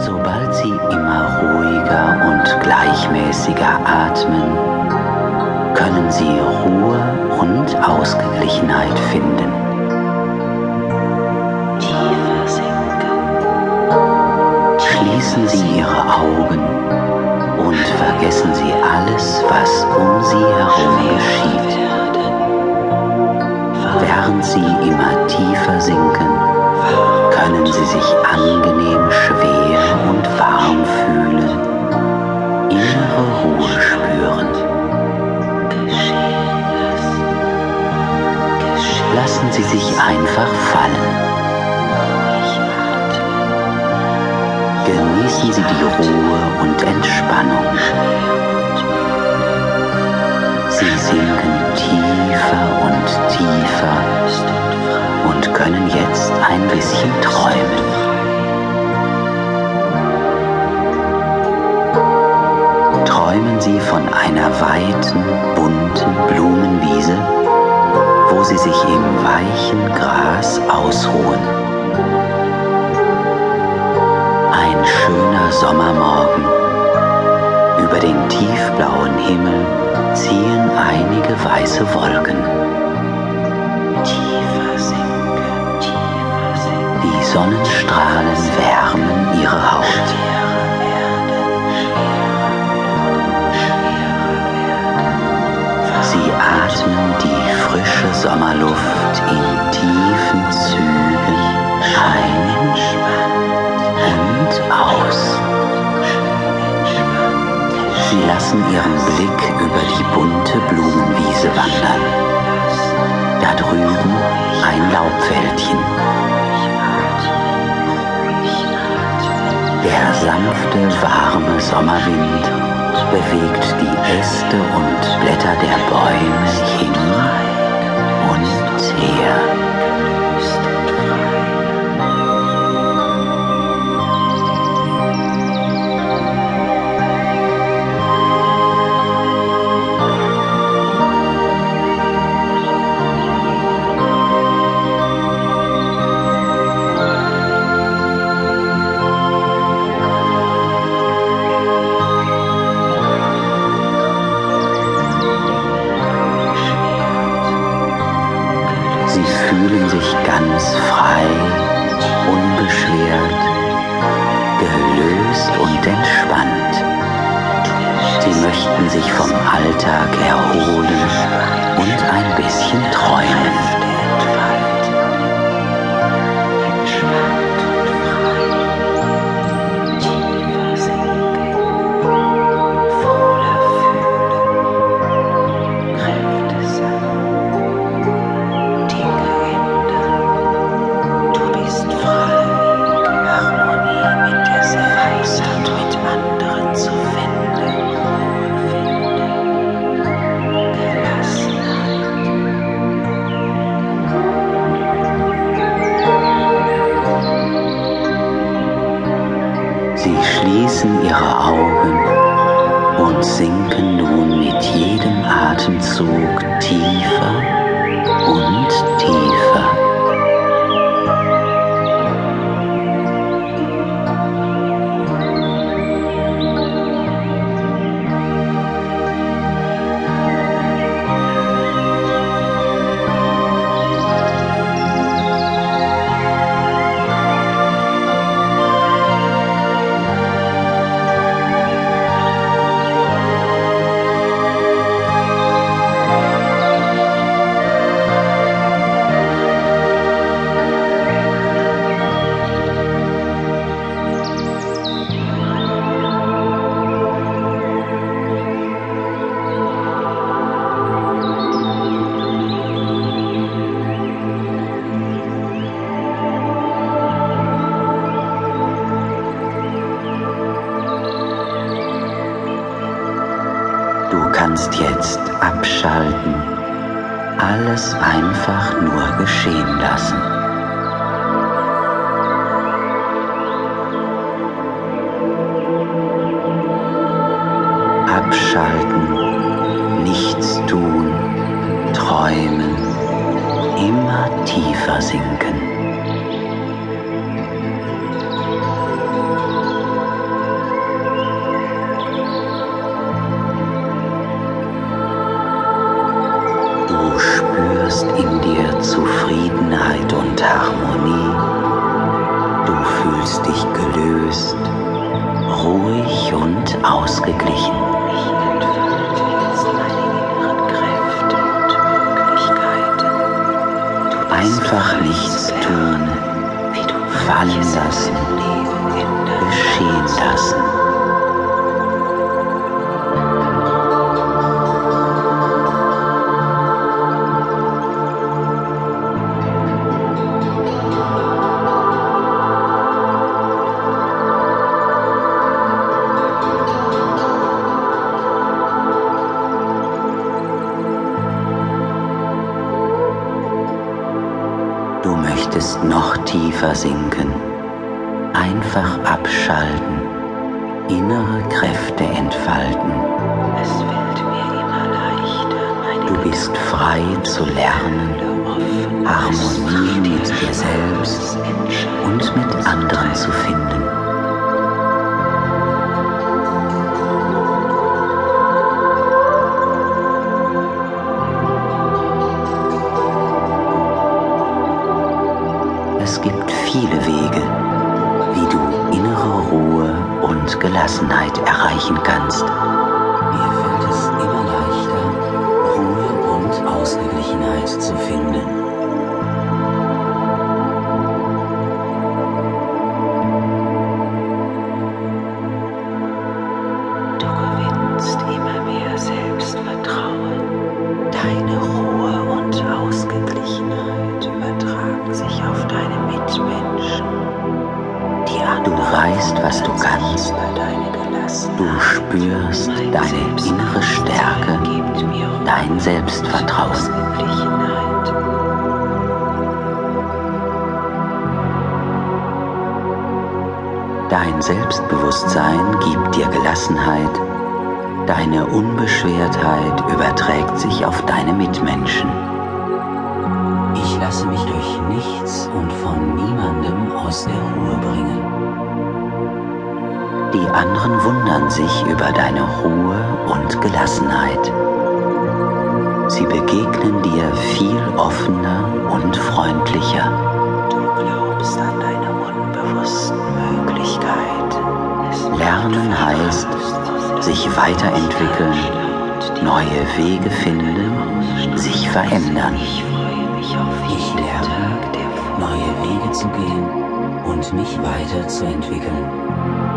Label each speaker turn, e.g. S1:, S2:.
S1: Sobald Sie immer ruhiger und gleichmäßiger atmen, können Sie Ruhe und Ausgeglichenheit finden.
S2: Tiefer sinken,
S1: Schließen Sie Ihre Augen und vergessen Sie alles, was um Sie herum geschieht. Während Sie immer tiefer sinken, können Sie sich angenehm schwer Genießen Sie die Ruhe und Entspannung. Sie sinken tiefer und tiefer
S2: und
S1: können jetzt ein bisschen träumen. Träumen Sie von einer weiten, bunten Blumenwiese, wo Sie sich im weichen Gras ausruhen. Ein schöner Sommermorgen. Über den tiefblauen Himmel ziehen einige weiße Wolken.
S2: tiefer sinken, tiefer sinken,
S1: Die Sonnenstrahlen wärmen ihre Haut. Lassen ihren Blick über die bunte Blumenwiese wandern. Da drüben ein Laubwäldchen. Der sanfte, warme Sommerwind bewegt die Äste und Blätter der Bäume hin und her. Fühlen sich ganz frei, unbeschwert, gelöst und entspannt. Sie möchten sich vom Alltag erholen ihre Augen und sinken nun mit jedem Atemzug tiefer und tiefer. Kannst jetzt abschalten, alles einfach nur geschehen lassen. Abschalten, nichts tun, träumen, immer tiefer sinken.
S2: Bist
S1: Einfach nichts tun, fallen lassen, geschehen lassen. Möchtest noch tiefer sinken, einfach abschalten, innere Kräfte entfalten.
S2: Es fällt mir immer leichter, meine
S1: Du bist frei zu lernen, Harmonie mit dir selbst viele Wege, wie du innere Ruhe und Gelassenheit erreichen kannst. Mir fällt es immer leichter, Ruhe und Ausgeglichenheit zu finden. Weißt, was du kannst. Du spürst deine innere Stärke, dein Selbstvertrauen. Dein Selbstbewusstsein gibt dir Gelassenheit, deine Unbeschwertheit überträgt sich auf deine Mitmenschen. Ich lasse mich durch nichts und von niemandem aus der Ruhe bringen. Die anderen wundern sich über deine Ruhe und Gelassenheit. Sie begegnen dir viel offener und freundlicher.
S2: Du glaubst an deine unbewussten Möglichkeiten.
S1: Lernen heißt, sich weiterentwickeln, neue Wege finden, sich verändern.
S2: Ich freue mich auf jeden
S1: lerne,
S2: Tag,
S1: neue Wege zu gehen und mich weiterzuentwickeln.